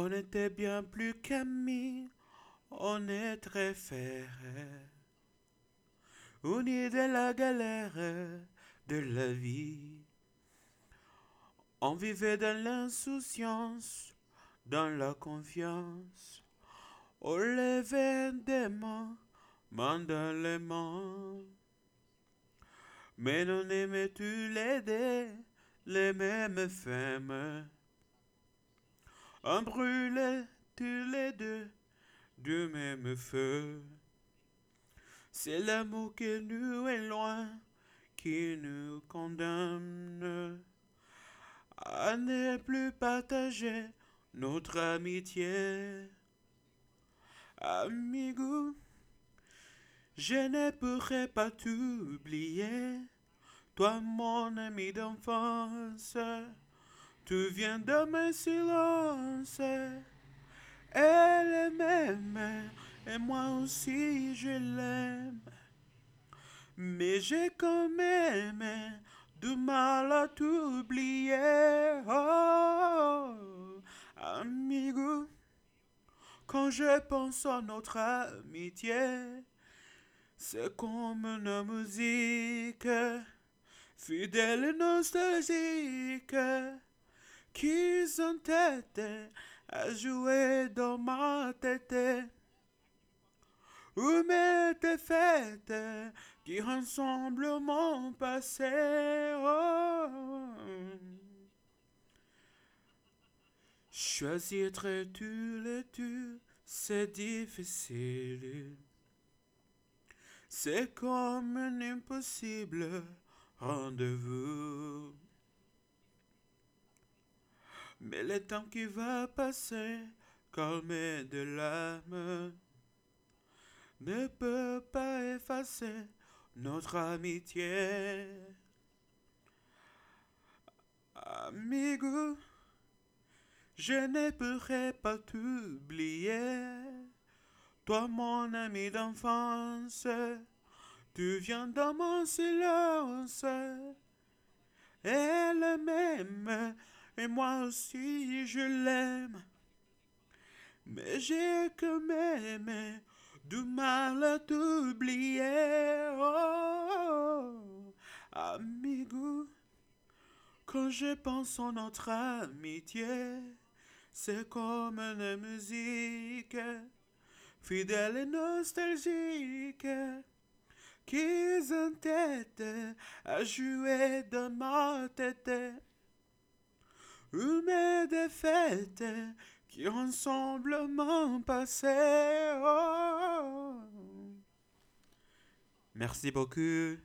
On était bien plus qu'amis, on est très frères. Unis de la galère de la vie. On vivait dans l'insouciance, dans la confiance. On levait des mains, main dans les mains. Mais on aimait tous les deux les mêmes femmes? On tous les deux du même feu. C'est l'amour qui nous est loin, qui nous condamne à ne plus partager notre amitié. Amigo, je ne pourrai pas t'oublier, toi mon ami d'enfance. Tu viens de mes silences, elle m'aime et moi aussi je l'aime. Mais j'ai quand même du mal à t'oublier. Oh, amigo, quand je pense à notre amitié, c'est comme une musique fidèle et nostalgique qui s'entête à jouer dans ma tête. Où mes défaites qui ensemble mon passé? Oh. Choisir très tu le tu, c'est difficile. C'est comme un impossible rendez-vous. Mais le temps qui va passer, calmer de l'âme, ne peut pas effacer notre amitié. Amigo, je ne pourrai pas t'oublier. Toi, mon ami d'enfance, tu viens dans mon silence. Elle m'aime et moi aussi je l'aime. Mais j'ai quand même du mal à t'oublier. Oh, amigo, quand je pense à notre amitié, c'est comme une musique fidèle et nostalgique qui s'entête à jouer dans ma tête. Où mes défaites qui ensemble m'ont passé. Oh. Merci beaucoup.